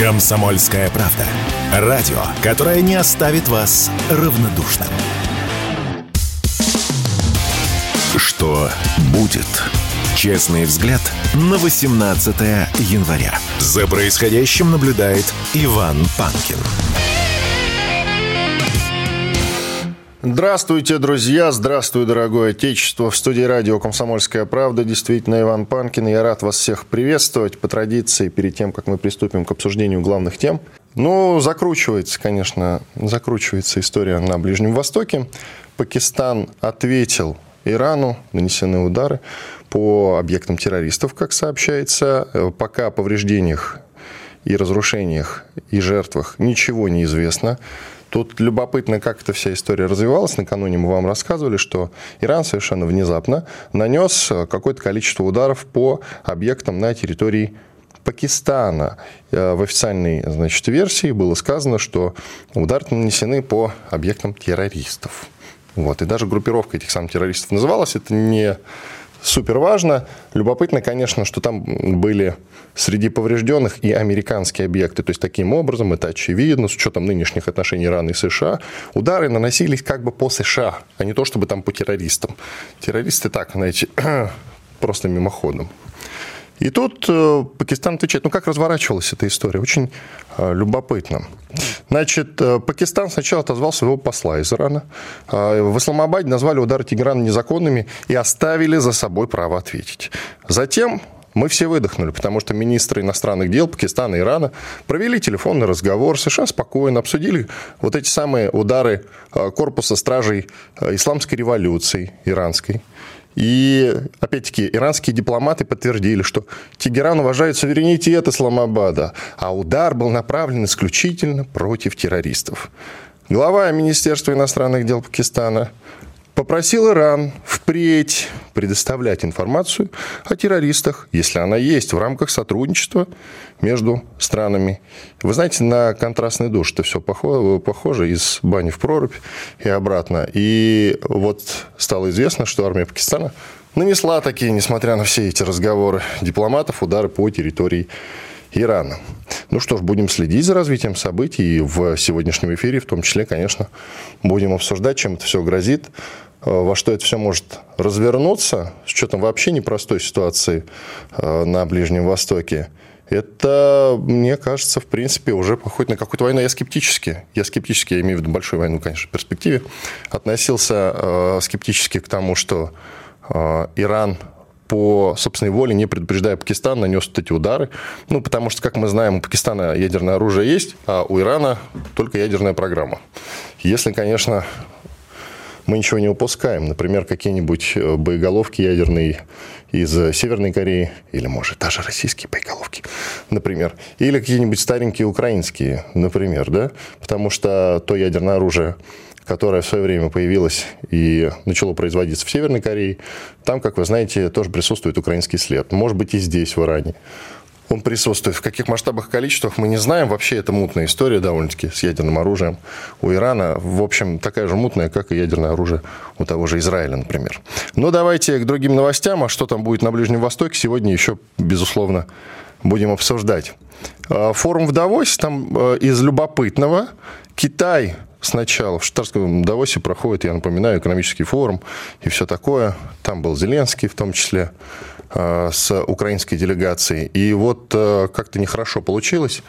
Комсомольская правда. Радио, которое не оставит вас равнодушным. Что будет? Честный взгляд на 18 января. За происходящим наблюдает Иван Панкин. Здравствуйте, друзья! Здравствуй, дорогое отечество! В студии радио «Комсомольская правда» действительно Иван Панкин. Я рад вас всех приветствовать. По традиции, перед тем, как мы приступим к обсуждению главных тем. Ну, закручивается, конечно, закручивается история на Ближнем Востоке. Пакистан ответил Ирану, нанесены удары по объектам террористов, как сообщается. Пока о повреждениях и разрушениях и жертвах ничего не известно. Тут любопытно, как эта вся история развивалась. Накануне мы вам рассказывали, что Иран совершенно внезапно нанес какое-то количество ударов по объектам на территории Пакистана. Э, в официальной значит, версии было сказано, что удары нанесены по объектам террористов. Вот. И даже группировка этих самых террористов называлась. Это не супер важно. Любопытно, конечно, что там были среди поврежденных и американские объекты. То есть, таким образом, это очевидно, с учетом нынешних отношений Ирана и США, удары наносились как бы по США, а не то, чтобы там по террористам. Террористы так, знаете, просто мимоходом. И тут э, Пакистан отвечает, ну как разворачивалась эта история, очень э, любопытно. Значит, э, Пакистан сначала отозвал своего посла из Ирана. В Исламабаде назвали удары Тегерана незаконными и оставили за собой право ответить. Затем мы все выдохнули, потому что министры иностранных дел Пакистана и Ирана провели телефонный разговор, США спокойно обсудили вот эти самые удары корпуса стражей исламской революции иранской. И, опять-таки, иранские дипломаты подтвердили, что Тегеран уважает суверенитет Исламабада, а удар был направлен исключительно против террористов. Глава Министерства иностранных дел Пакистана попросил Иран впредь предоставлять информацию о террористах, если она есть, в рамках сотрудничества между странами. Вы знаете, на контрастный душ это все похоже, из бани в прорубь и обратно. И вот стало известно, что армия Пакистана нанесла такие, несмотря на все эти разговоры дипломатов, удары по территории Ирана. Ну что ж, будем следить за развитием событий. И в сегодняшнем эфире, в том числе, конечно, будем обсуждать, чем это все грозит. Э, во что это все может развернуться, с учетом вообще непростой ситуации э, на Ближнем Востоке, это, мне кажется, в принципе, уже походит на какую-то войну. Я скептически, я скептически, я имею в виду большую войну, конечно, в перспективе, относился э, скептически к тому, что Иран по собственной воле, не предупреждая Пакистан, нанес вот эти удары. Ну, потому что, как мы знаем, у Пакистана ядерное оружие есть, а у Ирана только ядерная программа. Если, конечно, мы ничего не упускаем. Например, какие-нибудь э, боеголовки ядерные из Северной Кореи, или, может, даже российские боеголовки, например. Или какие-нибудь старенькие украинские, например, да? Потому что то ядерное оружие, которое в свое время появилось и начало производиться в Северной Корее, там, как вы знаете, тоже присутствует украинский след. Может быть, и здесь, в Иране он присутствует. В каких масштабах и количествах мы не знаем. Вообще это мутная история довольно-таки с ядерным оружием у Ирана. В общем, такая же мутная, как и ядерное оружие у того же Израиля, например. Но давайте к другим новостям. А что там будет на Ближнем Востоке, сегодня еще, безусловно, будем обсуждать. А, форум в Давосе, там э, из любопытного Китай сначала в Штатском Давосе проходит, я напоминаю, экономический форум и все такое. Там был Зеленский в том числе. Э, с украинской делегацией. И вот э, как-то нехорошо получилось.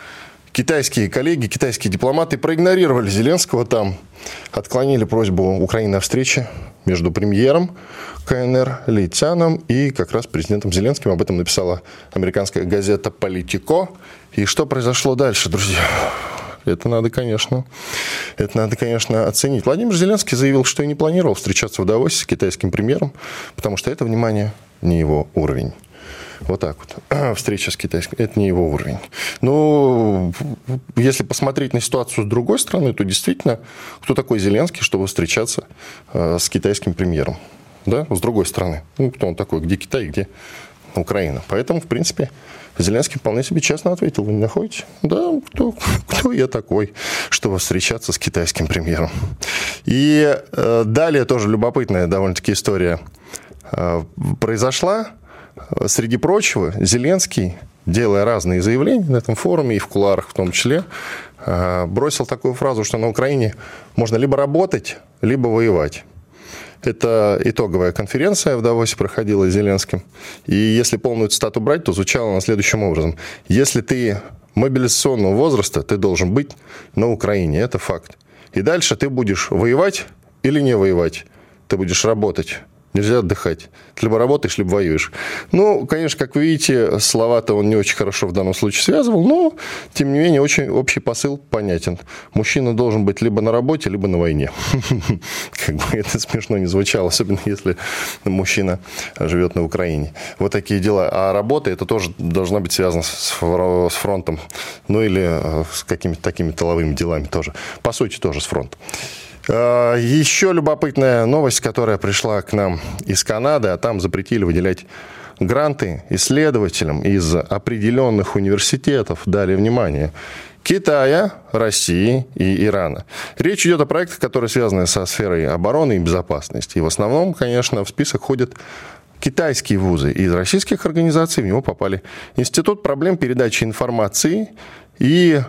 Китайские коллеги, китайские дипломаты проигнорировали Зеленского там, отклонили просьбу Украины о встрече между премьером КНР Ли Цяном и как раз президентом Зеленским. Об этом написала американская газета «Политико». И что произошло дальше, друзья? Это надо, конечно, это надо, конечно, оценить. Владимир Зеленский заявил, что и не планировал встречаться в Давосе с китайским премьером, потому что это, внимание, не его уровень. Вот так вот. Встреча с китайским. Это не его уровень. Но если посмотреть на ситуацию с другой стороны, то действительно, кто такой Зеленский, чтобы встречаться э, с китайским премьером? Да, с другой стороны. Ну, кто он такой? Где Китай, где Украина? Поэтому, в принципе, Зеленский вполне себе честно ответил. Вы не находите? Да, кто, кто я такой, чтобы встречаться с китайским премьером? И э, далее тоже любопытная довольно-таки история – произошла. Среди прочего, Зеленский делая разные заявления на этом форуме и в куларах в том числе, э, бросил такую фразу, что на Украине можно либо работать, либо воевать. Это итоговая конференция в Давосе проходила с Зеленским. И если полную цитату брать, то звучало она следующим образом. Если ты мобилизационного возраста, ты должен быть на Украине. Это факт. И дальше ты будешь воевать или не воевать. Ты будешь работать. Нельзя отдыхать. Ты либо работаешь, либо воюешь. Ну, конечно, как вы видите, слова-то он не очень хорошо в данном случае связывал, но, тем не менее, очень общий посыл понятен. Мужчина должен быть либо на работе, либо на войне. Как бы это смешно не звучало, особенно если мужчина живет на Украине. Вот такие дела. А работа, это тоже должна быть связана с фронтом. Ну, или э, с какими-то такими тыловыми делами тоже. По сути, тоже с фронтом. А, еще любопытная новость, которая пришла к нам из Канады, а там запретили выделять гранты исследователям из определенных университетов, дали внимание, Китая, России и Ирана. Речь идет о проектах, которые связаны со сферой обороны и безопасности. И в основном, конечно, в список ходят китайские вузы. Из российских организаций в него попали Институт проблем передачи информации и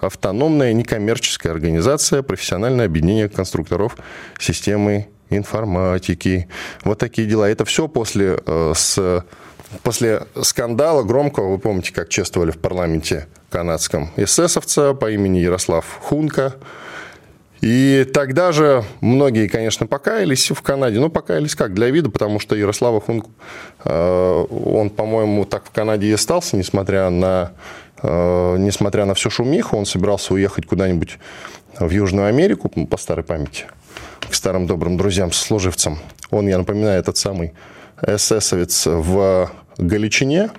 автономная некоммерческая организация, профессиональное объединение конструкторов системы информатики. Вот такие дела. Это все после, э, с, после скандала громкого, вы помните, как чествовали в парламенте канадском эсэсовца по имени Ярослав Хунка. И тогда же многие, конечно, покаялись в Канаде. Ну, покаялись как? Для вида, потому что Ярослава Хунку, э, он, по-моему, так в Канаде и остался, несмотря на несмотря на всю шумиху, он собирался уехать куда-нибудь в Южную Америку по старой памяти, к старым добрым друзьям, сослуживцам. Он, я напоминаю, этот самый эсэсовец в Галичине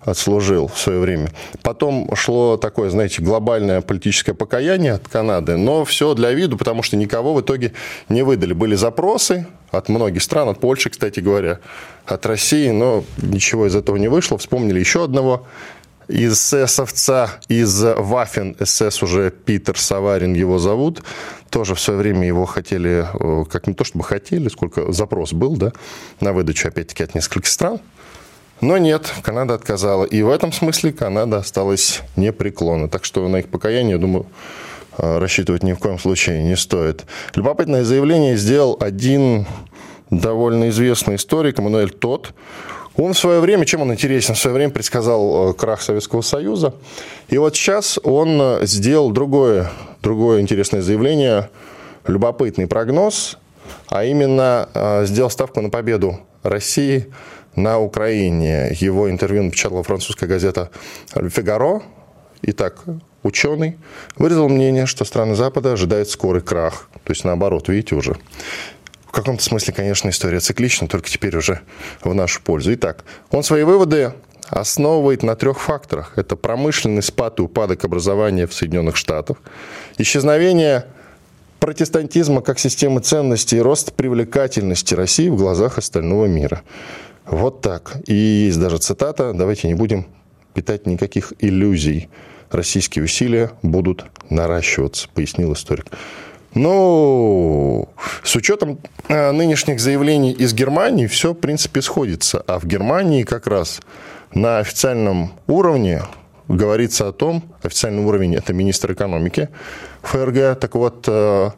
отслужил в свое время. Потом шло такое, знаете, глобальное политическое покаяние от Канады, но все для виду, потому что никого в итоге не выдали. Были запросы от многих стран, от Польши, кстати говоря, от России, но ничего из этого не вышло. Вспомнили еще одного из эсовца, из Вафен СС уже Питер Саварин его зовут. Тоже в свое время его хотели, э, как не то чтобы хотели, сколько запрос был, да, на выдачу, опять-таки, от нескольких стран. Но нет, Канада отказала. И в этом смысле Канада осталась непреклонна. Так что на их покаяние, я думаю, э, рассчитывать ни в коем случае не стоит. Любопытное заявление сделал один довольно известный историк Эммануэль Тот. Он в свое время, чем он интересен, в свое время предсказал э, крах Советского Союза. И вот сейчас он э, сделал другое, другое интересное заявление, любопытный прогноз, а именно э, сделал ставку на победу России на Украине. Его интервью напечатала французская газета «Фигаро». Итак, ученый выразил мнение, что страны Запада ожидают скорый крах. То есть наоборот, видите уже. В каком-то смысле, конечно, история циклична, только теперь уже в нашу пользу. Итак, он свои выводы основывает на трех факторах. Это промышленный спад и упадок образования в Соединенных Штатах, исчезновение протестантизма как системы ценностей и рост привлекательности России в глазах остального мира. Вот так. И есть даже цитата, давайте не будем питать никаких иллюзий. Российские усилия будут наращиваться, пояснил историк. Ну, с учетом э, нынешних заявлений из Германии, все, в принципе, сходится. А в Германии как раз на официальном уровне говорится о том, официальный уровень – это министр экономики ФРГ, так вот, э,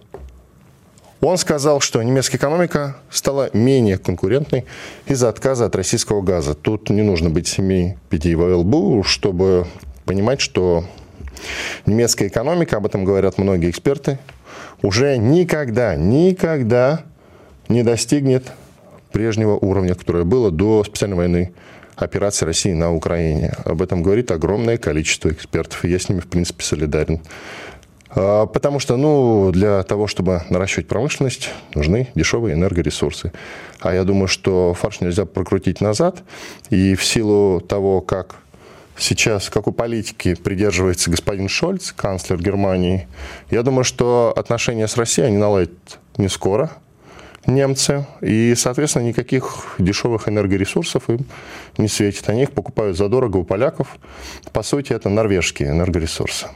он сказал, что немецкая экономика стала менее конкурентной из-за отказа от российского газа. Тут не нужно быть семей пяти в ЛБУ, чтобы понимать, что немецкая экономика, об этом говорят многие эксперты, уже никогда, никогда не достигнет прежнего уровня, которое было до специальной военной операции России на Украине. Об этом говорит огромное количество экспертов, и я с ними, в принципе, солидарен. А, потому что ну, для того, чтобы наращивать промышленность, нужны дешевые энергоресурсы. А я думаю, что фарш нельзя прокрутить назад. И в силу того, как сейчас, какой политики придерживается господин Шольц, канцлер Германии, я думаю, что отношения с Россией они наладят не скоро, немцы, и, соответственно, никаких дешевых энергоресурсов им не светит. Они их покупают задорого у поляков. По сути, это норвежские энергоресурсы.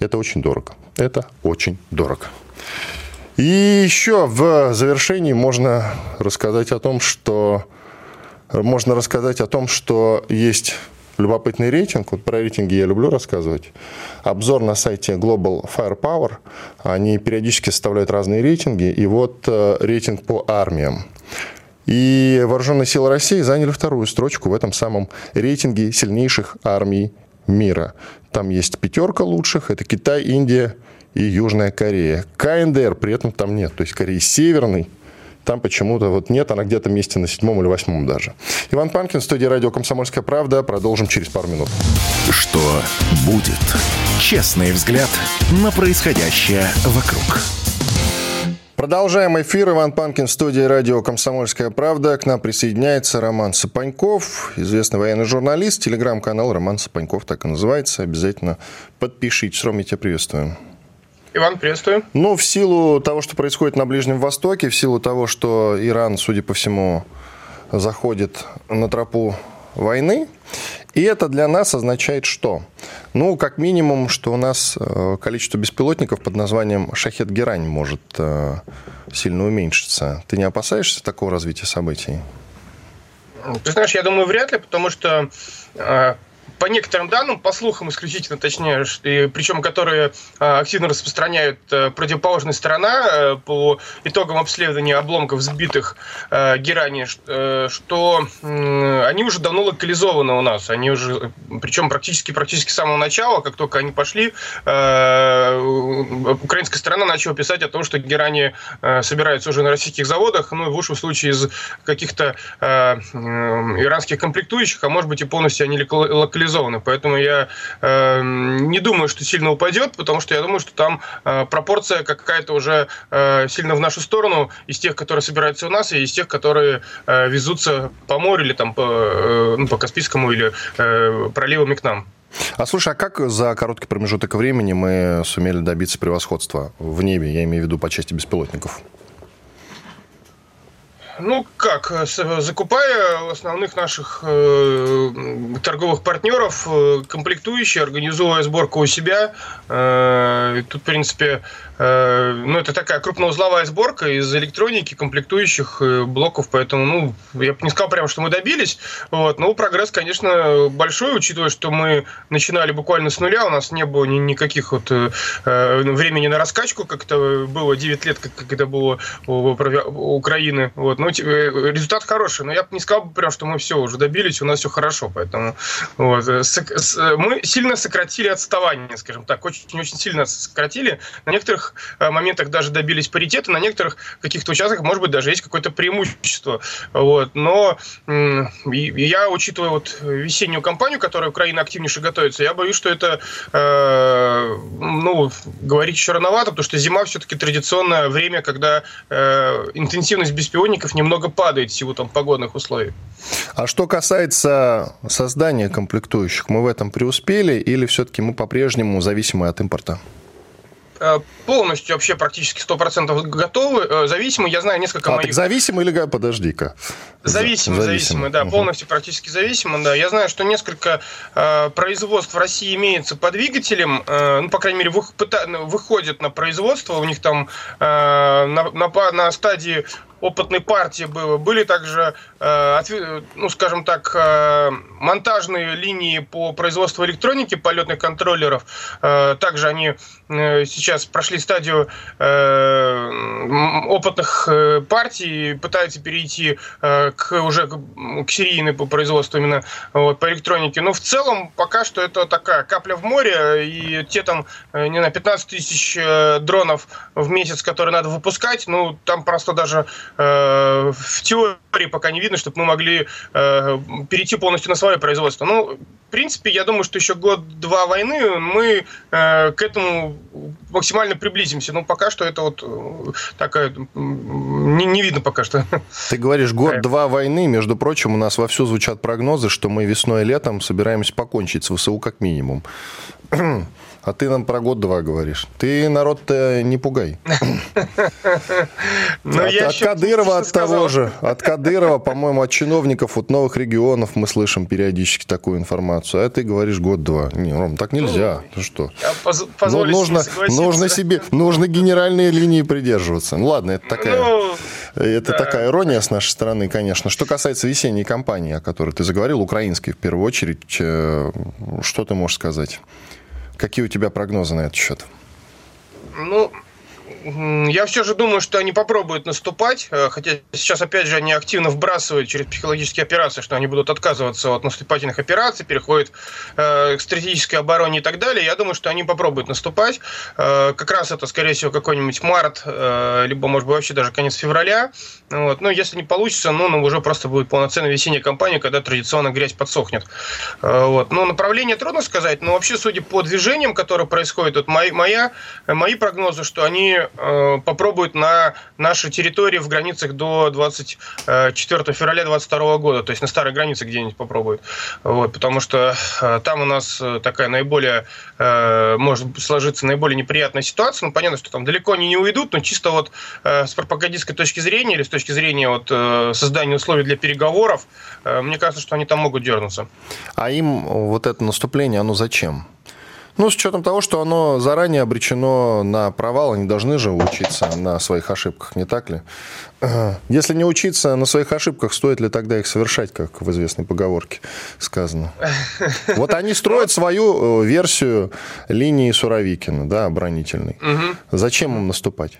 Это очень дорого. Это очень дорого. И еще в завершении можно рассказать о том, что можно рассказать о том, что есть любопытный рейтинг. Вот про рейтинги я люблю рассказывать. Обзор на сайте Global Firepower. Они периодически составляют разные рейтинги. И вот э, рейтинг по армиям. И вооруженные силы России заняли вторую строчку в этом самом рейтинге сильнейших армий мира. Там есть пятерка лучших. Это Китай, Индия и Южная Корея. КНДР при этом там нет. То есть Корея Северный там почему-то вот нет, она где-то месте на седьмом или восьмом даже. Иван Панкин, студия радио «Комсомольская правда». Продолжим через пару минут. Что будет? Честный взгляд на происходящее вокруг. Продолжаем эфир. Иван Панкин, студия радио «Комсомольская правда». К нам присоединяется Роман Сапаньков, известный военный журналист. Телеграм-канал «Роман Сапаньков» так и называется. Обязательно подпишитесь. Ром, я тебя приветствую. Иван, приветствую. Ну, в силу того, что происходит на Ближнем Востоке, в силу того, что Иран, судя по всему, заходит на тропу войны, и это для нас означает что? Ну, как минимум, что у нас э, количество беспилотников под названием «Шахет Герань» может э, сильно уменьшиться. Ты не опасаешься такого развития событий? Ты знаешь, я думаю, вряд ли, потому что э, по некоторым данным, по слухам исключительно, точнее, причем которые а, активно распространяют э, противоположная сторона э, по итогам обследования обломков сбитых э, герани, что они уже давно локализованы у нас. Они уже, причем практически, практически с самого начала, как только они пошли, украинская сторона начала писать о том, что герани собираются уже на российских заводах, ну, в лучшем случае из каких-то иранских комплектующих, а может быть и полностью они локализованы централизованы. Поэтому я э, не думаю, что сильно упадет, потому что я думаю, что там э, пропорция какая-то уже э, сильно в нашу сторону из тех, которые собираются у нас, и из тех, которые э, везутся по морю или там по, э, ну, по Каспийскому или э, проливами к нам. А слушай, а как за короткий промежуток времени мы сумели добиться превосходства в небе, я имею в виду по части беспилотников? Ну как, э, закупая основных наших э, торговых партнеров, э, комплектующие, организуя сборку у себя, э, тут, в принципе, э, ну это такая крупноузловая сборка из электроники, комплектующих э, блоков, поэтому, ну, я бы не сказал прямо, что мы добились, вот, но прогресс, конечно, большой, учитывая, что мы начинали буквально с нуля, у нас не было ни, никаких вот э, э времени на раскачку, как это было 9 лет, как, это было у, у Украины, вот, ну, э, результат хороший, но я бы не сказал прям, что мы все уже добились, у нас все хорошо, поэтому вот, э, э, мы сильно сократили отставание, скажем так, очень-очень сильно сократили. На некоторых моментах даже добились паритета, на некоторых каких-то участках, может быть, даже есть какое-то преимущество. Вот. Но я, учитывая вот весеннюю кампанию, которая Украина активнейше готовится, я боюсь, что это, э, ну, говорить еще рановато, потому что зима все-таки традиционное время, когда э, интенсивность беспилотников немного падает в силу там, погодных условий. А что касается создания комплектующих, мы в этом преуспели или все-таки мы по-прежнему зависимы от импорта? Э, полностью вообще практически 100% готовы. Э, зависимы, я знаю несколько а, моих... так зависимы или подожди-ка. Зависимы, зависимы, да, угу. полностью практически зависимы, да. Я знаю, что несколько э, производств в России имеется по двигателям, э, ну, по крайней мере, вы, выходят на производство, у них там э, на, на, на стадии опытной партии было. Были также, э, ну, скажем так, э, монтажные линии по производству электроники, полетных контроллеров. Э, также они сейчас прошли стадию опытных партий, пытаются перейти к уже к серийной по производству именно вот, по электронике. Но в целом пока что это такая капля в море, и те там, не знаю, 15 тысяч дронов в месяц, которые надо выпускать, ну, там просто даже Э, в теории пока не видно, чтобы мы могли э, перейти полностью на свое производство. Ну, в принципе, я думаю, что еще год-два войны мы э, к этому максимально приблизимся. Но пока что это вот такая... Не, не видно пока что. Ты говоришь, год-два войны. Между прочим, у нас вовсю звучат прогнозы, что мы весной и летом собираемся покончить с ВСУ как минимум. А ты нам про год-два говоришь. Ты народ-то не пугай. Ну, от, Кадырова от того же. От Кадырова, по-моему, от чиновников от новых регионов мы слышим периодически такую информацию. А ты говоришь год-два. Не, Ром, так нельзя. Ну, что? Ну, нужно, нужно себе, нужно генеральные линии придерживаться. Ну ладно, это такая... Ну, Это такая ирония с нашей стороны, конечно. Что касается весенней кампании, о которой ты заговорил, украинской в первую очередь, э, что ты можешь сказать? Какие у тебя прогнозы на этот счет? Ну, я все же думаю, что они попробуют наступать, э, хотя сейчас, опять же, они активно вбрасывают через психологические операции, что они будут отказываться от наступательных операций, переходят э, к стратегической обороне и так далее. Я думаю, что они попробуют наступать. Э, как раз это, скорее всего, какой-нибудь март, либо, может быть, вообще даже конец февраля. Вот. Но если не получится, ну, ну, уже просто будет полноценная весенняя кампания, когда традиционно грязь подсохнет. Вот. Но направление трудно сказать, но вообще, судя по движениям, которые происходят, вот мои, моя, мои прогнозы, что они попробуют на нашей территории в границах до 24 февраля 2022 года, то есть на старой границе где-нибудь попробуют. Вот, потому что э, там у нас такая наиболее, э, может сложиться наиболее неприятная ситуация. Ну, понятно, что там далеко они не уйдут, но чисто вот с пропагандистской точки зрения или с точки зрения вот создания условий для переговоров, мне кажется, что они там могут дернуться. А им вот это наступление, оно зачем? Ну, с учетом того, что оно заранее обречено на провал, они должны же учиться на своих ошибках, не так ли? Если не учиться на своих ошибках, стоит ли тогда их совершать, как в известной поговорке сказано? Вот они строят свою э, версию линии Суровикина, да, оборонительной. Зачем им наступать?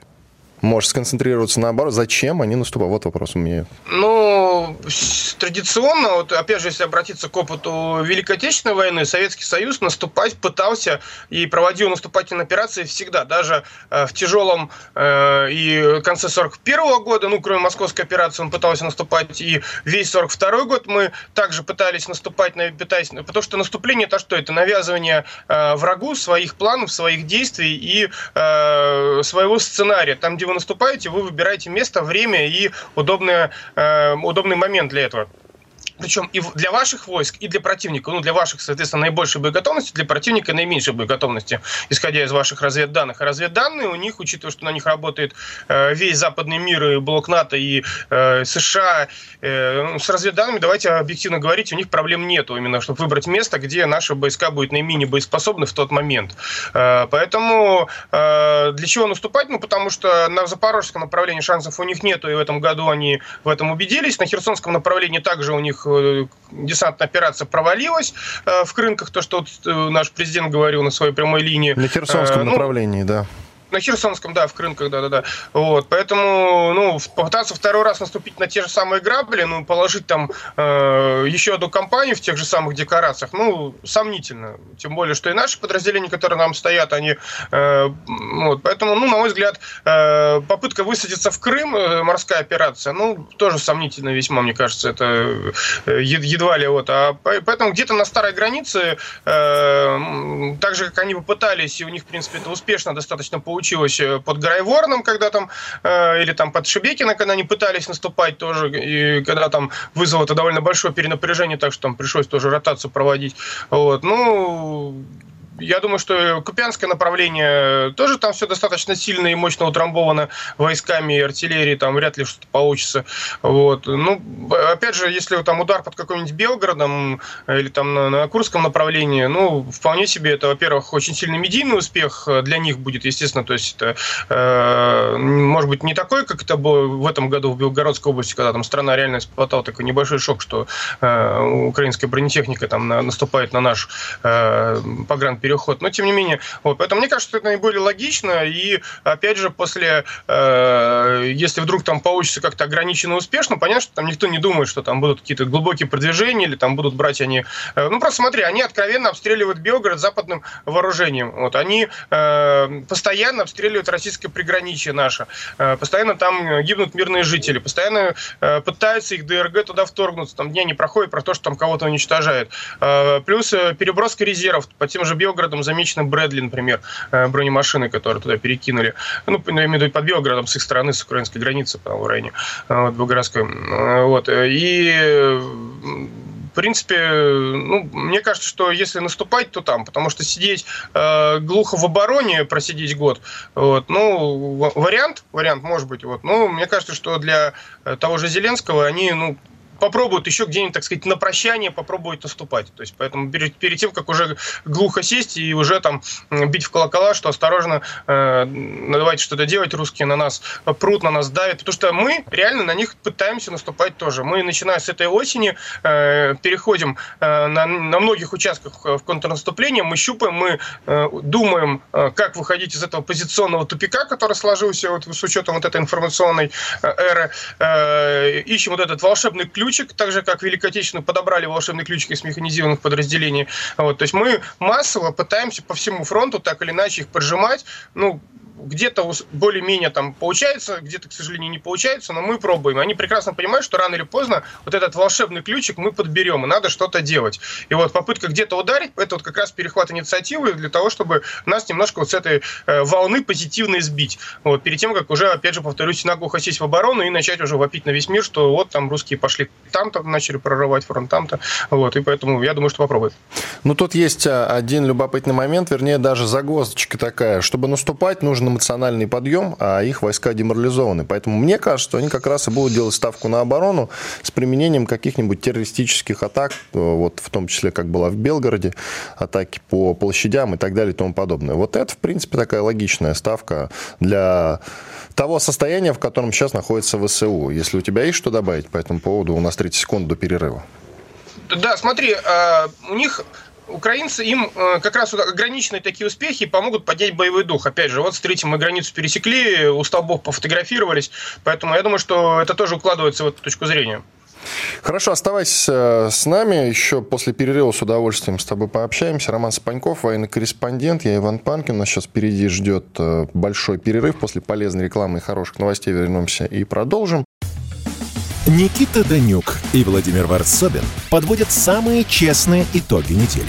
Можешь сконцентрироваться наоборот. Зачем они наступают? Вот вопрос у меня. Ну, традиционно, вот опять же, если обратиться к опыту Великой Отечественной войны, Советский Союз наступать пытался и проводил наступательные операции всегда, даже э, в тяжелом э, и конце 41 года, ну, кроме московской операции, он пытался наступать, и весь 42 год мы также пытались наступать, пытаясь, потому что наступление это что? Это навязывание э, врагу своих планов, своих действий и своего сценария. Там, где вы наступаете, вы выбираете место, время и удобное, э, удобный момент для этого. Причем и для ваших войск, и для противника. Ну, для ваших, соответственно, наибольшей боеготовности, для противника наименьшей боеготовности, исходя из ваших разведданных. А разведданные у них, учитывая, что на них работает э, весь западный мир, и блок НАТО, и э, США, э, ну, с разведданными, давайте объективно говорить, у них проблем нету, именно чтобы выбрать место, где наши войска будут наименее боеспособны в тот момент. Э, поэтому э, для чего наступать? Ну, потому что на запорожском направлении шансов у них нету, и в этом году они в этом убедились. На херсонском направлении также у них Э, десантная операция провалилась э, в Крынках, то, что вот э, наш президент говорил на своей прямой линии. На Херсонском ну, направлении, да. На Херсонском, да, в Крынках, да-да-да. Вот, поэтому, ну, попытаться второй раз наступить на те же самые грабли, ну, положить там э, еще одну компанию в тех же самых декорациях, ну, сомнительно. Тем более, что и наши подразделения, которые нам стоят, они... Э, вот, поэтому, ну, на мой взгляд, э, попытка высадиться в Крым, э, морская операция, ну, тоже сомнительно весьма, мне кажется, это э, едва ли вот. А поэтому где-то на старой границе, э, так же, как они попытались, и у них, в принципе, это успешно достаточно получилось, получилось э, под Грайворном, когда там, э, или там под Шебекино, когда они пытались наступать тоже, и когда там вызвало это довольно большое перенапряжение, так что там пришлось тоже ротацию проводить. Вот. Ну, я думаю, что Купянское направление тоже там все достаточно сильно и мощно утрамбовано войсками и артиллерией, там вряд ли что-то получится. Вот. Ну, опять же, если там удар под каким-нибудь Белгородом или там на, на Курском направлении, ну, вполне себе это, во-первых, очень сильный медийный успех для них будет, естественно, то есть это, э, может быть, не такой, как это было в этом году в Белгородской области, когда там страна реально испытала такой небольшой шок, что э, украинская бронетехника там на, наступает на наш э, погран переход. Но тем не менее, вот, поэтому мне кажется, это наиболее логично. И опять же, после, э, если вдруг там получится как-то ограниченно успешно, понятно, что там никто не думает, что там будут какие-то глубокие продвижения или там будут брать они. Э, ну просто смотри, они откровенно обстреливают Белгород западным вооружением. Вот они э, постоянно обстреливают российское приграничие наше, э, постоянно там гибнут мирные жители, постоянно э, пытаются их ДРГ туда вторгнуться, там дня не проходит про то, что там кого-то уничтожают. Э, плюс э, переброска резервов по тем же Белгородом Белгородом замечены Брэдли, например, э, бронемашины, которые туда перекинули. Ну, я имею в виду под Белгородом, с их стороны, с украинской границы, по районе э, вот, Белгородской. Э, вот. И в принципе, ну, мне кажется, что если наступать, то там, потому что сидеть э, глухо в обороне, просидеть год, вот, ну, вариант, вариант может быть, вот, ну, мне кажется, что для того же Зеленского они, ну, попробуют еще где-нибудь, так сказать, на прощание попробуют наступать. То есть, поэтому перед, перед тем, как уже глухо сесть и уже там бить в колокола, что осторожно, э, давайте что-то делать, русские на нас прут, на нас давят, потому что мы реально на них пытаемся наступать тоже. Мы, начиная с этой осени, э, переходим э, на, на многих участках в контрнаступление, мы щупаем, мы э, думаем, э, как выходить из этого позиционного тупика, который сложился вот с учетом вот этой информационной э, эры, э, ищем вот этот волшебный ключик, так же, как Великой Отечественную подобрали волшебный ключик из механизированных подразделений. Вот, то есть мы массово пытаемся по всему фронту так или иначе их поджимать. Ну, где-то более-менее там получается, где-то, к сожалению, не получается, но мы пробуем. Они прекрасно понимают, что рано или поздно вот этот волшебный ключик мы подберем, и надо что-то делать. И вот попытка где-то ударить, это вот как раз перехват инициативы для того, чтобы нас немножко вот с этой э, волны позитивно сбить. Вот, перед тем, как уже, опять же, повторюсь, наглухо сесть в оборону и начать уже вопить на весь мир, что вот там русские пошли там-то, начали прорывать фронт там-то. Вот, и поэтому я думаю, что попробуют. Ну, тут есть а, один любопытный момент, вернее, даже загвоздочка такая. Чтобы наступать, нужно эмоциональный подъем, а их войска деморализованы. Поэтому мне кажется, что они как раз и будут делать ставку на оборону с применением каких-нибудь террористических атак, э, вот в том числе, как было в Белгороде, атаки по площадям и так далее и тому подобное. Вот это, в принципе, такая логичная ставка для того состояния, в котором сейчас находится ВСУ. Если у тебя есть что добавить по этому поводу, у нас 30 секунд до перерыва. Да, смотри, а, у них украинцы, им э, как раз ограниченные такие успехи помогут поднять боевой дух. Опять же, вот смотрите, мы границу пересекли, у столбов пофотографировались, поэтому я думаю, что это тоже укладывается в эту точку зрения. Хорошо, оставайся э, с нами. Еще после перерыва с удовольствием с тобой пообщаемся. Роман Сапаньков, военный корреспондент. Я Иван Панкин. Нас сейчас впереди ждет э, большой перерыв. После полезной рекламы и хороших новостей вернемся и продолжим. Никита Данюк и Владимир Варсобин подводят самые честные итоги недели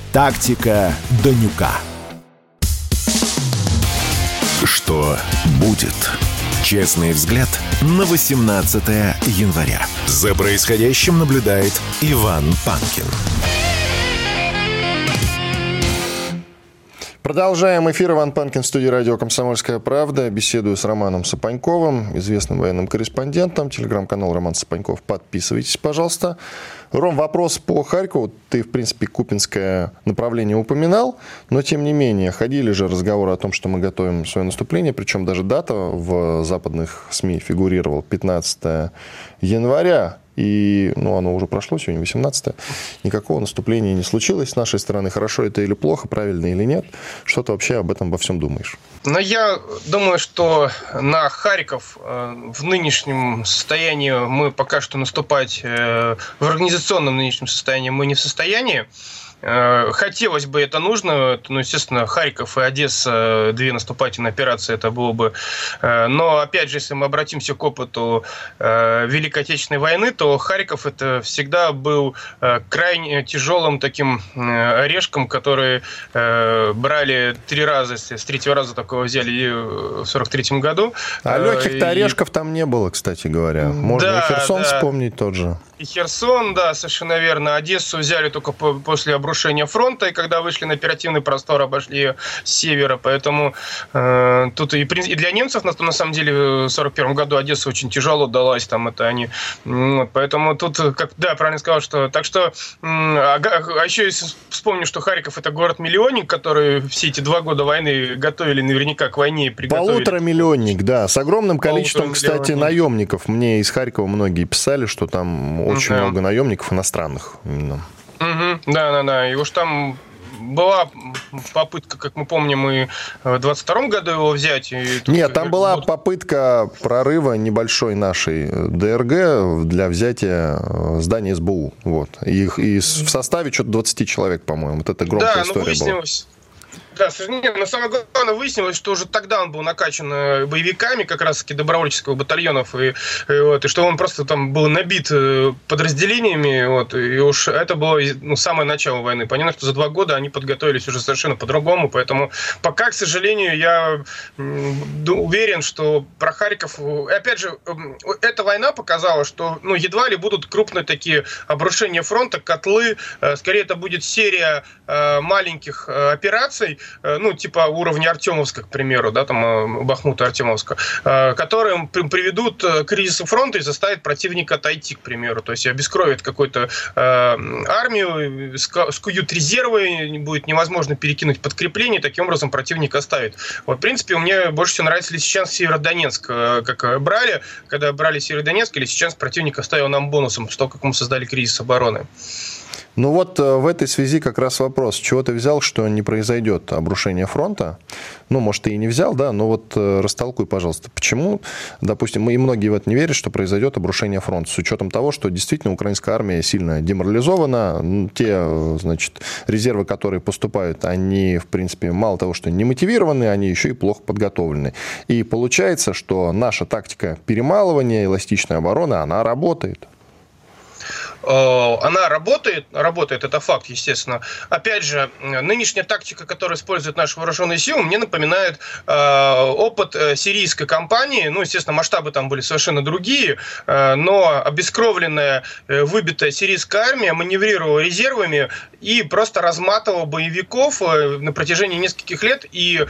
«Тактика Данюка». Что будет? Честный взгляд на 18 января. За происходящим наблюдает Иван Панкин. Продолжаем эфир. Иван Панкин в студии радио «Комсомольская правда». Беседую с Романом Сапаньковым, известным военным корреспондентом. Телеграм-канал «Роман Сапаньков». Подписывайтесь, пожалуйста. Ром, вопрос по Харькову. Ты, в принципе, купинское направление упоминал, но, тем не менее, ходили же разговоры о том, что мы готовим свое наступление, причем даже дата в западных СМИ фигурировала 15 января. И ну, оно уже прошло, сегодня 18 Никакого наступления не случилось с нашей стороны. Хорошо это или плохо, правильно или нет. Что ты вообще об этом во всем думаешь? Но я думаю, что на Харьков э, в нынешнем состоянии мы пока что наступать, э, в организационном нынешнем состоянии мы не в состоянии. Э, хотелось бы, это нужно. Ну, естественно, Харьков и Одесса, две наступательные операции, это было бы. Э, но, опять же, если мы обратимся к опыту э, Великой Отечественной войны, то Харьков это всегда был крайне тяжелым таким орешком, который брали три раза, если с третьего раза такого взяли в 43 году. А легких-то орешков там не было, кстати говоря. Можно да, и Херсон да. вспомнить тот же. И Херсон, да, совершенно верно. Одессу взяли только после обрушения фронта, и когда вышли на оперативный простор, обошли ее с севера. Поэтому э, тут и, и для немцев, на, на самом деле, в 1941 году Одесса очень тяжело далась. Там это они... Вот, поэтому тут, как, да, правильно сказал, что... Так что... А, а еще если вспомню, что Харьков это город-миллионник, который все эти два года войны готовили наверняка к войне и приготовили. Полутора-миллионник, да. С огромным количеством, кстати, наемников. Мне из Харькова многие писали, что там очень да. много наемников иностранных именно. Угу, да, да, да. И уж там была попытка, как мы помним, и в 22 году его взять. Нет, там была вот... попытка прорыва небольшой нашей ДРГ для взятия э, здания СБУ. Вот. И, и в составе что-то 20 человек, по-моему. Вот это громкая да, ну, история ну, была. Да, сожалению, но самое главное выяснилось, что уже тогда он был накачан э, боевиками, как раз таки добровольческого батальонов, и, и, вот, и что он просто там был набит э, подразделениями, вот, и уж это было ну, самое начало войны. Понятно, что за два года они подготовились уже совершенно по-другому, поэтому пока, к сожалению, я уверен, что про Харьков... Опять же, эта война показала, что ну, едва ли будут крупные такие обрушения фронта, котлы. Э, скорее, это будет серия маленьких операций, Э, ну, типа уровня Артемовска, к примеру, да, там э, Бахмута Артемовска, э, которые приведут к кризису фронта и заставят противника отойти, к примеру. То есть обескровят какую-то армию, скуют резервы, будет невозможно перекинуть подкрепление, таким образом противник оставит. Вот, в принципе, мне больше всего нравится сейчас Северодонецк, как брали, когда брали Северодонецк, или сейчас противник оставил нам бонусом, что как мы создали кризис обороны. Ну вот э, в этой связи как раз вопрос, чего ты взял, что не произойдет обрушение фронта? Ну, может, ты и не взял, да, но вот э, растолкуй, пожалуйста, почему, допустим, и многие в это не верят, что произойдет обрушение фронта, с учетом того, что действительно украинская армия сильно деморализована, те, э, значит, резервы, которые поступают, они, в принципе, мало того, что не мотивированы, они еще и плохо подготовлены. И получается, что наша тактика перемалывания, эластичной обороны, она работает. Э, она работает, работает, это факт, естественно. Опять же, нынешняя тактика, которую используют наши вооруженные силы, мне напоминает э, опыт э, сирийской кампании. Ну, естественно, масштабы там были совершенно другие, но обескровленная, выбитая сирийская армия маневрировала резервами и просто разматывала боевиков на протяжении нескольких лет. И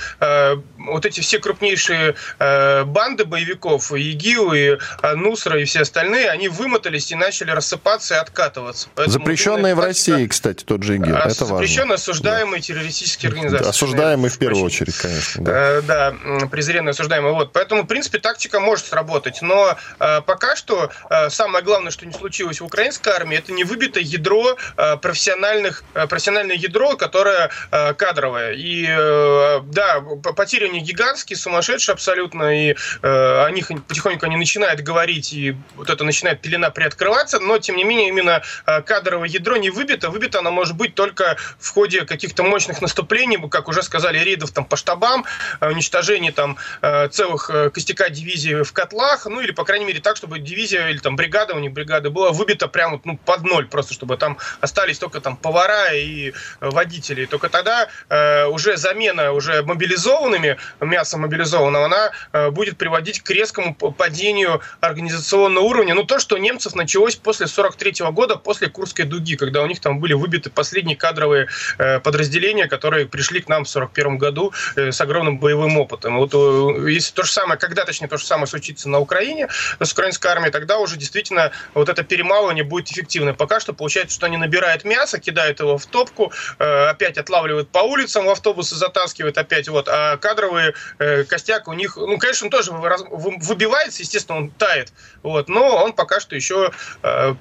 вот эти все крупнейшие банды боевиков, ИГИЛ, и Нусра, и все остальные, они вымотались и начали рассыпаться откатываться. Поэтому Запрещенные в России, кстати, тот же ИГИЛ. А, это запрещенные осуждаемые да. террористические организации. Осуждаемые в первую очередь, конечно. Да, э, да презренные осуждаемые. Вот. Поэтому, в принципе, тактика может сработать. Но э, пока что э, самое главное, что не случилось в украинской армии, это не выбито ядро профессиональных, профессиональное ядро, которое кадровое. И да, потери у них гигантские, сумасшедшие абсолютно, и о них потихоньку они начинают говорить, и вот это начинает пелена приоткрываться, но, тем не менее, именно э, кадровое ядро не выбито. Выбито оно может быть только в ходе каких-то мощных наступлений, как уже сказали, рейдов там по штабам, э, уничтожения там э, целых костяка дивизии в котлах, ну или, по крайней мере, так, чтобы дивизия или там бригада, у них бригада была выбита прямо ну, под ноль, просто чтобы там остались только там повара и водители. Только тогда э, уже замена уже мобилизованными, мясо мобилизованного, она будет приводить к резкому падению организационного уровня. Ну, то, что у немцев началось после 43 -го года после Курской дуги, когда у них там были выбиты последние кадровые э, подразделения, которые пришли к нам в 41 году э, с огромным боевым опытом. Вот э, если то же самое, когда точнее то же самое случится на Украине с украинской армией, тогда уже действительно вот это перемалывание будет эффективно. Пока что получается, что они набирают мясо, кидают его в топку, опять отлавливают по улицам, в автобусы затаскивают опять, вот, а кадровый костяк у них, ну, конечно, он тоже выбивается, естественно, он тает, вот, но он пока что еще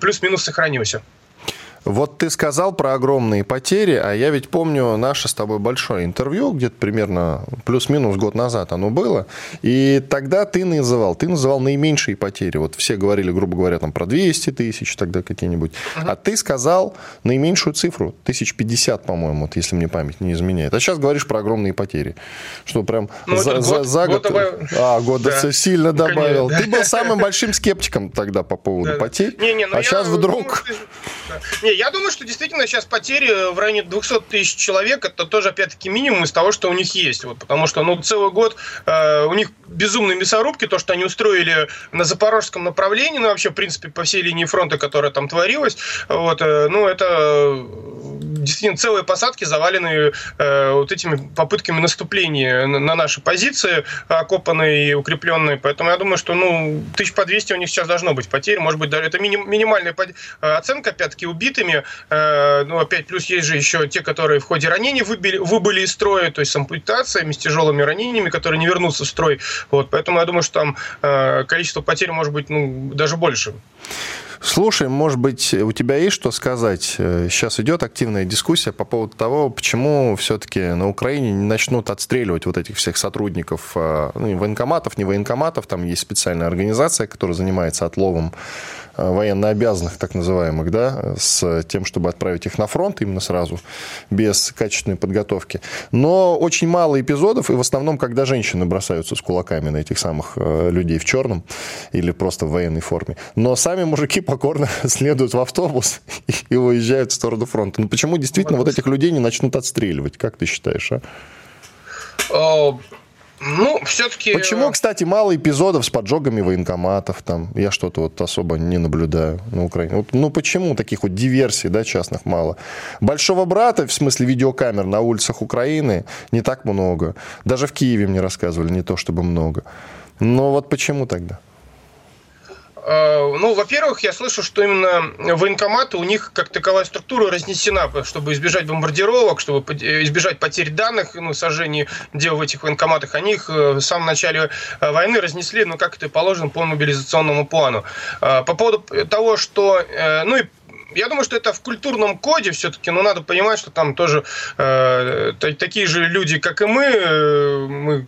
плюс-минус сохранился. Вот ты сказал про огромные потери, а я ведь помню наше с тобой большое интервью, где-то примерно плюс-минус год назад оно было, и тогда ты называл, ты называл наименьшие потери. Вот все говорили, грубо говоря, там про 200 тысяч тогда какие-нибудь, uh-huh. а ты сказал наименьшую цифру, 1050, по-моему, вот, если мне память не изменяет. А сейчас говоришь про огромные потери, что прям ну, за, год, за, за год... год а, год да. сильно ну, добавил. Конечно, ты был самым большим скептиком тогда по поводу потерь, не, не, ну а сейчас вдруг... Не, я думаю, что действительно сейчас потери в районе 200 тысяч человек, это тоже, опять-таки, минимум из того, что у них есть. Вот, потому что, ну, целый год э, у них безумные мясорубки, то, что они устроили на запорожском направлении, ну, вообще, в принципе, по всей линии фронта, которая там творилась, вот, э, ну, это действительно целые посадки завалены э, вот этими попытками наступления на, на наши позиции, окопанные и укрепленные. Поэтому я думаю, что ну, тысяч по 200 у них сейчас должно быть потерь. Может быть, даже это миним, минимальная под... Э, оценка, опять-таки, убитыми. Э, ну, опять, плюс есть же еще те, которые в ходе ранений выбили, выбыли из строя, то есть с ампутациями, с тяжелыми ранениями, которые не вернутся в строй. Вот, поэтому я думаю, что там э, количество потерь может быть ну, даже больше. Слушай, может быть, у тебя есть что сказать? Сейчас идет активная дискуссия по поводу того, почему все-таки на Украине не начнут отстреливать вот этих всех сотрудников ну, военкоматов, не военкоматов. Там есть специальная организация, которая занимается отловом Э, военнообязанных, так называемых, да, с тем, чтобы отправить их на фронт именно сразу, без качественной подготовки. Но очень мало эпизодов, и в основном, когда женщины бросаются с кулаками на этих самых э, людей в черном или просто в военной форме. Но сами мужики покорно следуют в автобус и уезжают в сторону фронта. Ну почему действительно вот этих людей не начнут отстреливать? Как ты считаешь, а? Ну, все-таки... Почему, э, кстати, мало эпизодов с поджогами военкоматов там? Я что-то вот особо не наблюдаю на Украине. Вот, ну, почему таких вот диверсий, да, частных мало? Большого брата, в смысле видеокамер на улицах Украины не так много. Даже в Киеве мне рассказывали, не то чтобы много. Но вот почему тогда? Э, ну, во-первых, я слышу, что именно военкоматы, у них как таковая структура разнесена, чтобы избежать бомбардировок, чтобы избежать потерь данных, ну, сожжения дел в этих военкоматах. Они их э, в самом начале э, войны разнесли, ну, как это положено по мобилизационному плану. По поводу того, что, ну, и я думаю, что это в культурном коде все-таки, но надо понимать, что там тоже э, такие же люди, как и мы, э, мы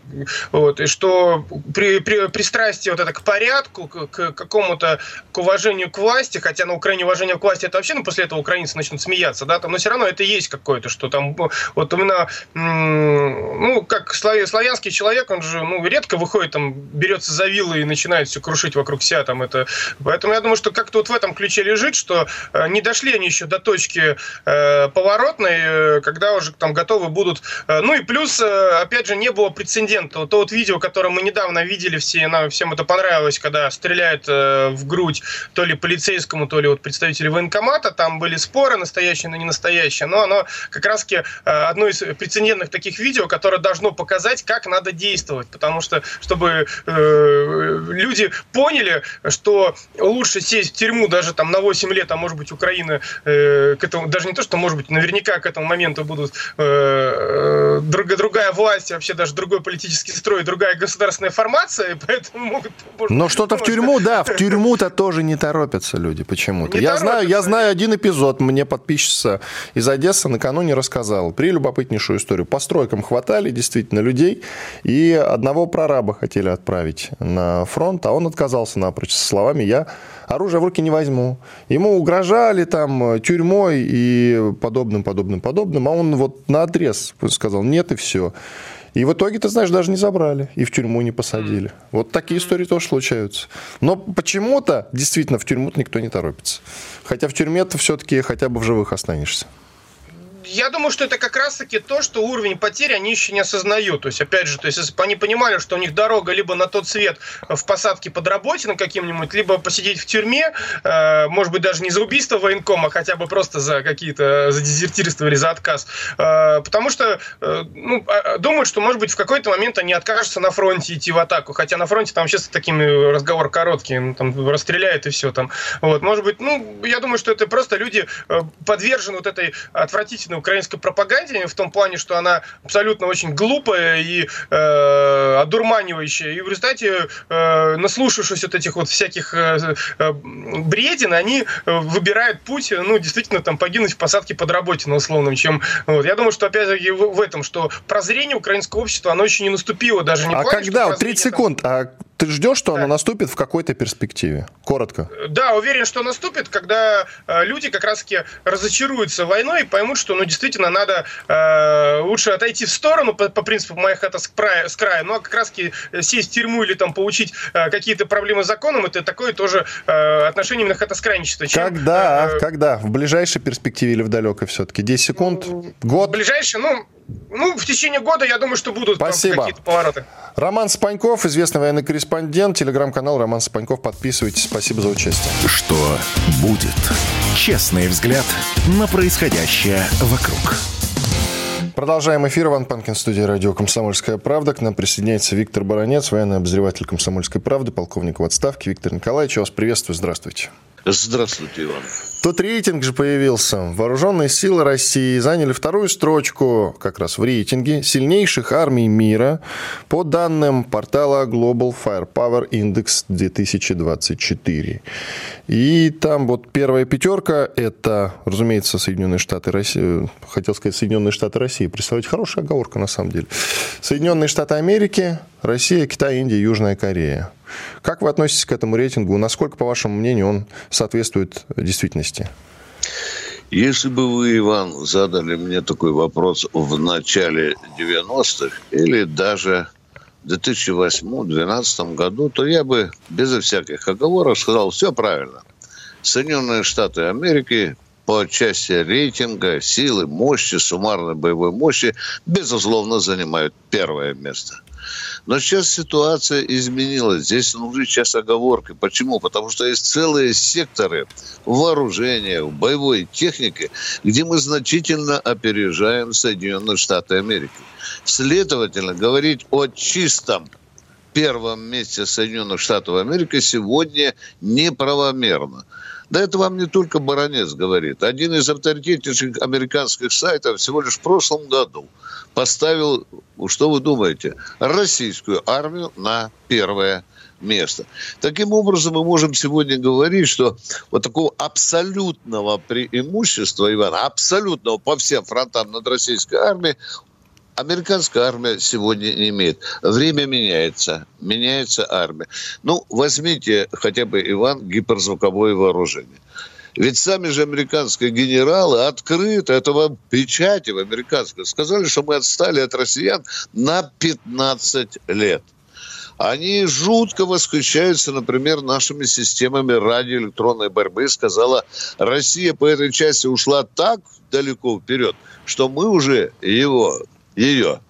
вот, и что при, при, пристрастие вот это к порядку, к, к какому-то к уважению к власти, хотя на Украине уважение к власти это вообще, ну, после этого украинцы начнут смеяться, да, там, но все равно это есть какое-то, что там, вот именно, ну, как славянский человек, он же, ну, редко выходит, там, берется за вилы и начинает все крушить вокруг себя, там, это, поэтому я думаю, что как-то вот в этом ключе лежит, что э, не дошли они еще до точки э, поворотной, э, когда уже там готовы будут. Э, ну и плюс, э, опять же, не было прецедента. То вот видео, которое мы недавно видели, все, нам всем это понравилось, когда стреляют э, в грудь то ли полицейскому, то ли вот представители военкомата, там были споры, настоящие, но не настоящие, но оно как раз-таки э, одно из прецедентных таких видео, которое должно показать, как надо действовать, потому что, чтобы э, люди поняли, что лучше сесть в тюрьму даже там на 8 лет, а может быть Украина э, к этому, даже не то, что, может быть, наверняка к этому моменту будут э, э другая, другая власть, вообще даже другой политический строй, другая государственная формация, поэтому могут... Но что-то в тюрьму, да, в тюрьму-то тоже не торопятся люди почему-то. я знаю, я знаю один эпизод, мне подписчица из Одессы накануне рассказала, при любопытнейшую историю. По стройкам хватали действительно людей, и одного прораба хотели отправить на фронт, а он отказался напрочь со словами «я оружие в руки не возьму». Ему угрожали, там э, тюрьмой и подобным, подобным, подобным, а он вот на отрез сказал нет и все. И в итоге, ты знаешь, даже не забрали и в тюрьму не посадили. Mm. Вот такие истории тоже случаются. Но почему-то действительно в тюрьму никто не торопится. Хотя в тюрьме ты все-таки хотя бы в живых останешься я думаю, что это как раз-таки то, что уровень потерь они еще не осознают. То есть, опять же, то есть, если бы они понимали, что у них дорога либо на тот свет в посадке под работином каким-нибудь, либо посидеть в тюрьме, э, может быть, даже не за убийство военкома, а хотя бы просто за какие-то, за дезертирство или за отказ. Э, потому что, э, ну, а, а, думают, что, может быть, в какой-то момент они откажутся на фронте идти в атаку. Хотя на фронте там сейчас такими разговор короткий, ну, там расстреляют и все там. Вот, может быть, ну, я думаю, что это просто люди подвержены вот этой отвратительной украинской пропаганде, в том плане, что она абсолютно очень глупая и э, одурманивающая. И в результате, э, наслушавшись вот этих вот всяких э, э, бредин, они э, выбирают путь, ну, действительно, там, погинуть в посадке под работе, на условном, чем... Вот. Я думаю, что, опять-таки, в, в этом, что прозрение украинского общества, оно еще не наступило, даже не А плане, когда? 30 секунд. А ты ждешь, что да. оно наступит в какой-то перспективе? Коротко. Да, уверен, что наступит, когда э, люди как раз-таки разочаруются войной и поймут, что, ну, действительно, надо э, лучше отойти в сторону по, по принципу «моя хата с края», с края, но как раз-таки сесть в тюрьму или там получить э, какие-то проблемы с законом, это такое тоже э, отношение именно хатоскрайничества. Чем, когда? Э, когда? В ближайшей перспективе или в далекой все-таки? 10 секунд? Год? В ближайшей, ну, ну, в течение года, я думаю, что будут какие-то повороты. Роман Спаньков, известный военный корреспондент, телеграм-канал Роман Спаньков. Подписывайтесь. Спасибо за участие. Что будет? Честный взгляд на происходящее вокруг. Продолжаем эфир. Иван Панкин, студия радио «Комсомольская правда». К нам присоединяется Виктор Баранец, военный обозреватель «Комсомольской правды», полковник в отставке. Виктор Николаевич, я вас приветствую. Здравствуйте. Здравствуйте, Иван. Тут рейтинг же появился. Вооруженные силы России заняли вторую строчку как раз в рейтинге сильнейших армий мира по данным портала Global Firepower Index 2024. И там вот первая пятерка – это, разумеется, Соединенные Штаты России. Хотел сказать Соединенные Штаты России. Представляете, хорошая оговорка на самом деле. Соединенные Штаты Америки, Россия, Китай, Индия, Южная Корея. Как вы относитесь к этому рейтингу? Насколько, по вашему мнению, он соответствует действительности? Если бы вы, Иван, задали мне такой вопрос в начале 90-х или даже в 2008-2012 году, то я бы безо всяких оговорок сказал, все правильно. Соединенные Штаты Америки по части рейтинга, силы, мощи, суммарной боевой мощи, безусловно, занимают первое место – но сейчас ситуация изменилась. Здесь нужны сейчас оговорки. Почему? Потому что есть целые секторы вооружения, боевой техники, где мы значительно опережаем Соединенные Штаты Америки. Следовательно, говорить о чистом первом месте Соединенных Штатов Америки сегодня неправомерно. Да это вам не только Баранец говорит. Один из авторитетнейших американских сайтов всего лишь в прошлом году поставил, что вы думаете, российскую армию на первое место. Таким образом, мы можем сегодня говорить, что вот такого абсолютного преимущества, Иван, абсолютного по всем фронтам над российской армией американская армия сегодня не имеет. Время меняется, меняется армия. Ну, возьмите хотя бы, Иван, гиперзвуковое вооружение. Ведь сами же американские генералы открыто, это вам печати в американской, сказали, что мы отстали от россиян на 15 лет. Они жутко восхищаются, например, нашими системами радиоэлектронной борьбы. Сказала, Россия по этой части ушла так далеко вперед, что мы уже его ее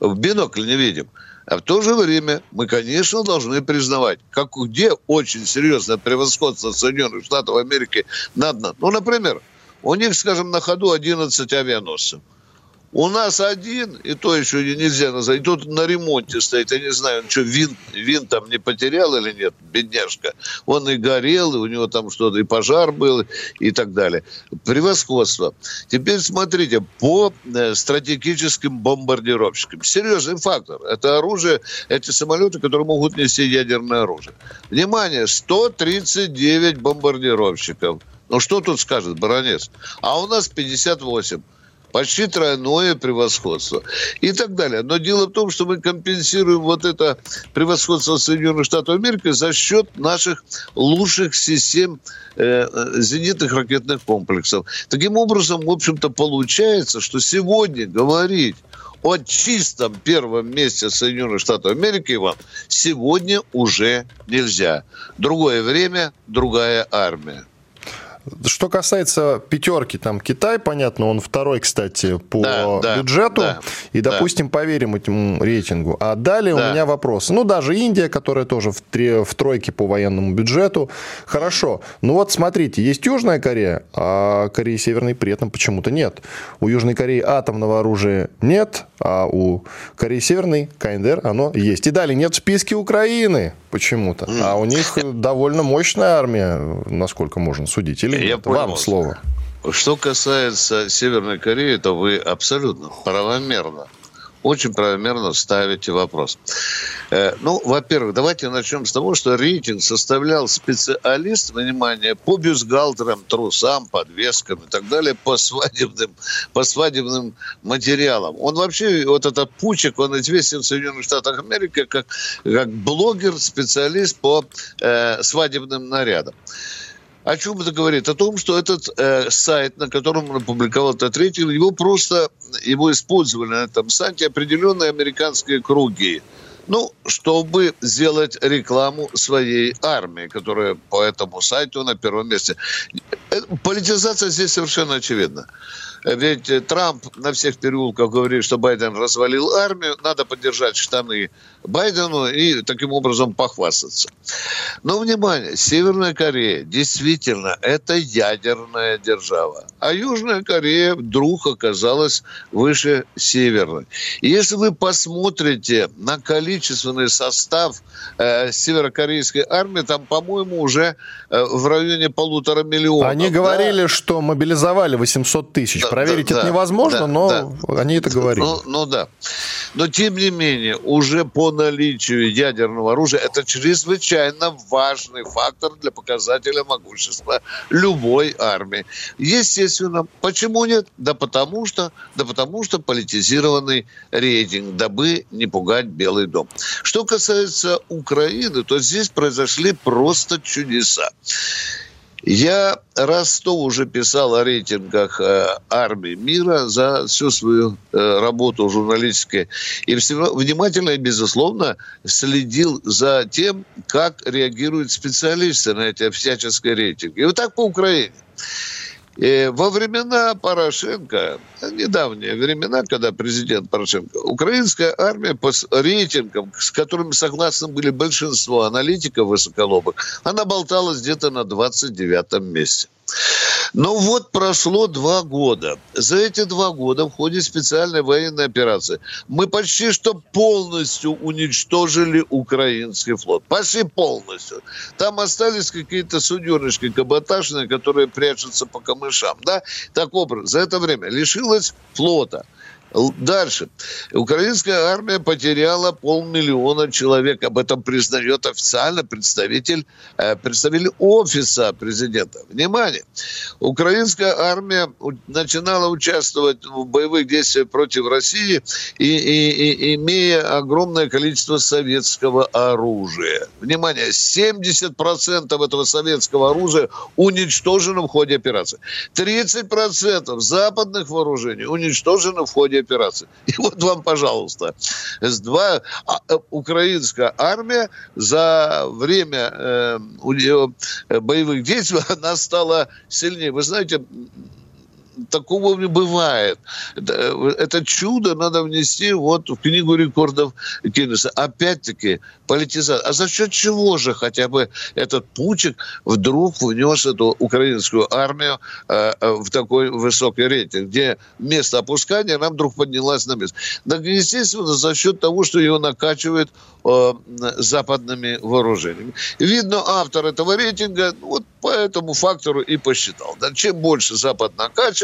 в бинокль не видим. А в то же время мы, конечно, должны признавать, как где очень серьезное превосходство Соединенных Штатов Америки над нами. Ну, например, у них, скажем, на ходу 11 авианосцев. У нас один, и то еще нельзя назвать, и тут на ремонте стоит, я не знаю, он что, винт, винт там не потерял или нет, бедняжка. Он и горел, и у него там что-то, и пожар был, и так далее. Превосходство. Теперь смотрите, по э, стратегическим бомбардировщикам. Серьезный фактор. Это оружие, эти самолеты, которые могут нести ядерное оружие. Внимание, 139 бомбардировщиков. Ну, что тут скажет баронец? А у нас 58 почти тройное превосходство и так далее. Но дело в том, что мы компенсируем вот это превосходство Соединенных Штатов Америки за счет наших лучших систем э, зенитных ракетных комплексов. Таким образом, в общем-то, получается, что сегодня говорить о чистом первом месте Соединенных Штатов Америки, Иван, сегодня уже нельзя. Другое время, другая армия. Что касается пятерки, там Китай, понятно, он второй, кстати, по да, бюджету. Да, и, допустим, да. поверим этому рейтингу. А далее да. у меня вопросы. Ну, даже Индия, которая тоже в, три, в тройке по военному бюджету. Хорошо. Ну вот смотрите, есть Южная Корея, а Кореи Северной при этом почему-то нет. У Южной Кореи атомного оружия нет, а у Кореи Северной, КНДР, оно есть. И далее нет в списке Украины почему-то. А у них довольно мощная армия, насколько можно судить. Или Я нет? Понял. Вам слово. Что касается Северной Кореи, то вы абсолютно правомерно очень правомерно ставите вопрос. Э, ну, во-первых, давайте начнем с того, что рейтинг составлял специалист, внимание, по бюстгальтерам, трусам, подвескам и так далее, по свадебным, по свадебным материалам. Он вообще, вот этот Пучек, он известен в Соединенных Штатах Америки как, как блогер, специалист по э, свадебным нарядам. О чем это говорит? О том, что этот э, сайт, на котором он опубликовал этот рейтинг, его просто, его использовали на этом сайте определенные американские круги. Ну, чтобы сделать рекламу своей армии, которая по этому сайту на первом месте. Э, политизация здесь совершенно очевидна. ведь Трамп на всех переулках говорит, что Байден развалил армию, надо поддержать штаны Байдену и таким образом похвастаться. Но, внимание, Северная Корея действительно это ядерная держава. А Южная Корея вдруг оказалась выше Северной. И если вы посмотрите на количественный состав э, северокорейской армии, там, по-моему, уже э, в районе полутора миллионов. Они да? говорили, что мобилизовали 800 тысяч. Да, Проверить да, это невозможно, да, но да. они это говорили. Ну, ну да. Но, тем не менее, уже по наличию ядерного оружия это чрезвычайно важный фактор для показателя могущества любой армии. Естественно, почему нет? Да потому что, да потому что политизированный рейтинг, дабы не пугать Белый дом. Что касается Украины, то здесь произошли просто чудеса. Я раз сто уже писал о рейтингах э, армии мира за всю свою э, работу журналистской. И всего, внимательно и, безусловно, следил за тем, как реагируют специалисты на эти всяческие рейтинги. И вот так по Украине. И во времена Порошенко, недавние времена, когда президент Порошенко, украинская армия по рейтингам, с которыми согласны были большинство аналитиков высоколобых, она болталась где-то на 29 месте. Но вот прошло два года. За эти два года в ходе специальной военной операции мы почти что полностью уничтожили украинский флот. Почти полностью. Там остались какие-то суденышки каботажные, которые прячутся по камышам. Да? Так образ. За это время лишилась флота. Дальше. Украинская армия потеряла полмиллиона человек. Об этом признает официально представитель, э, представитель офиса президента. Внимание! Украинская армия начинала участвовать в боевых действиях против России, и, и, и, имея огромное количество советского оружия. Внимание! 70% этого советского оружия уничтожено в ходе операции. 30% западных вооружений уничтожено в ходе операции. И вот вам, пожалуйста, с два, а, э, украинская армия за время э, э, боевых действий она стала сильнее. Вы знаете, такого не бывает. Это чудо надо внести вот в книгу рекордов Гиннесса. Опять-таки, политизация. А за счет чего же хотя бы этот Пучик вдруг внес эту украинскую армию э, э, в такой высокий рейтинг, где место опускания нам вдруг поднялась на место? Так, естественно, за счет того, что его накачивают э, западными вооружениями. Видно, автор этого рейтинга вот по этому фактору и посчитал. Да, чем больше Запад накачивает,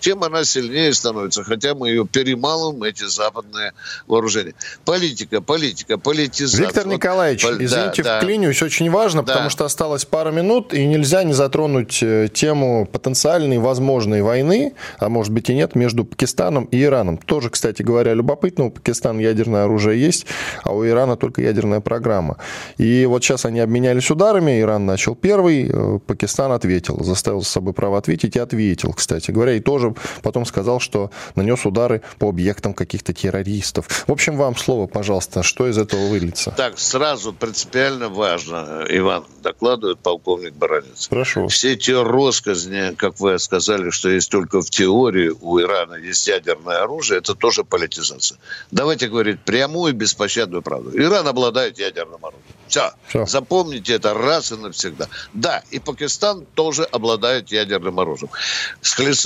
тем она сильнее становится. Хотя мы ее перемалываем, эти западные вооружения. Политика, политика, политизация. Виктор вот, Николаевич, по, извините, да, вклинюсь, да. очень важно, да. потому что осталось пара минут, и нельзя не затронуть э, тему потенциальной возможной войны, а может быть и нет, между Пакистаном и Ираном. Тоже, кстати говоря, любопытно, у Пакистана ядерное оружие есть, а у Ирана только ядерная программа. И вот сейчас они обменялись ударами, Иран начал первый, э, Пакистан ответил, заставил с собой право ответить и ответил, кстати говоря, и тоже потом сказал, что нанес удары по объектам каких-то террористов. В общем, вам слово, пожалуйста, что из этого выльется? Так, сразу принципиально важно, Иван, докладывает полковник Баранец. Прошу. Все эти россказни, как вы сказали, что есть только в теории у Ирана есть ядерное оружие, это тоже политизация. Давайте говорить прямую и беспощадную правду. Иран обладает ядерным оружием. Все. Все. Запомните это раз и навсегда. Да, и Пакистан тоже обладает ядерным оружием.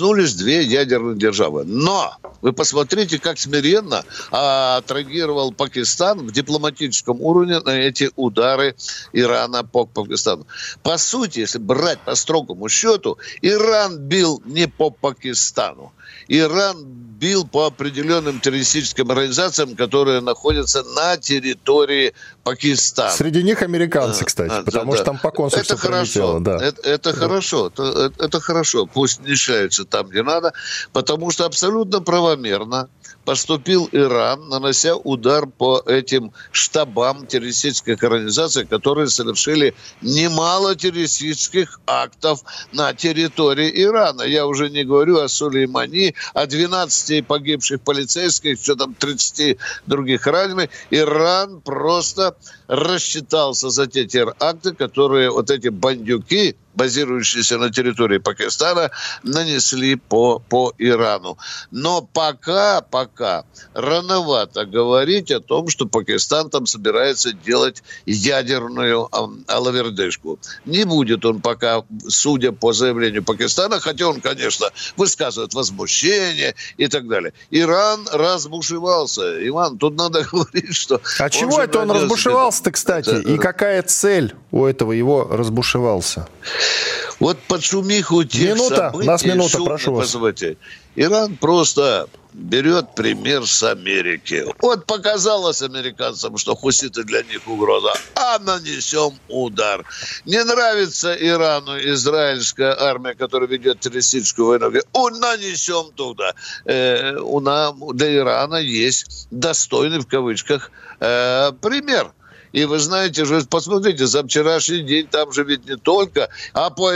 Схлестнулись две ядерные державы. Но вы посмотрите, как смиренно а, отреагировал Пакистан в дипломатическом уровне на эти удары Ирана по Пакистану. По сути, если брать по строгому счету, Иран бил не по Пакистану. Иран бил по определенным террористическим организациям, которые находятся на территории Пакистана. Среди них американцы, кстати, а, потому да, что там по консульству это хорошо, да. Это, это да. хорошо, это, это, это хорошо. Пусть мешаются там, где надо, потому что абсолютно правомерно поступил Иран, нанося удар по этим штабам террористических организаций, которые совершили немало террористических актов на территории Ирана. Я уже не говорю о Сулеймани, о 12 погибших полицейских, что там 30 других раненых. Иран просто up. Рассчитался за те теракты, которые вот эти бандюки, базирующиеся на территории Пакистана, нанесли по, по Ирану. Но пока, пока рановато говорить о том, что Пакистан там собирается делать ядерную алавердышку. Не будет он пока, судя по заявлению Пакистана, хотя он, конечно, высказывает возмущение и так далее. Иран разбушевался. Иван, тут надо говорить, что... А чего это он разбушевался-то, кстати? И какая цель у этого его разбушевался? Вот под шумиху тех минута, событий... Нас минута, прошу вас. Иран просто берет пример с Америки. Вот показалось американцам, что хуситы для них угроза, а нанесем удар. Не нравится Ирану израильская армия, которая ведет террористическую войну, о, нанесем туда. Э, у нас, для Ирана есть достойный в кавычках э, пример – и вы знаете же, посмотрите, за вчерашний день там же ведь не только, а по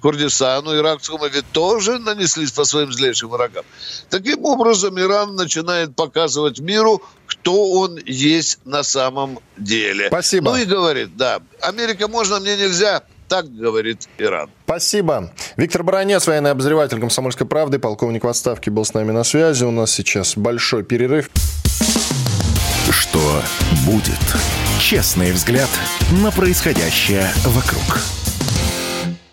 Курдистану, иракскому ведь тоже нанеслись по своим злейшим врагам. Таким образом, Иран начинает показывать миру, кто он есть на самом деле. Спасибо. Ну и говорит, да, Америка можно, мне нельзя, так говорит Иран. Спасибо. Виктор Баранец, военный обозреватель «Комсомольской правды», полковник в отставке, был с нами на связи. У нас сейчас большой перерыв. Что будет? Честный взгляд на происходящее вокруг.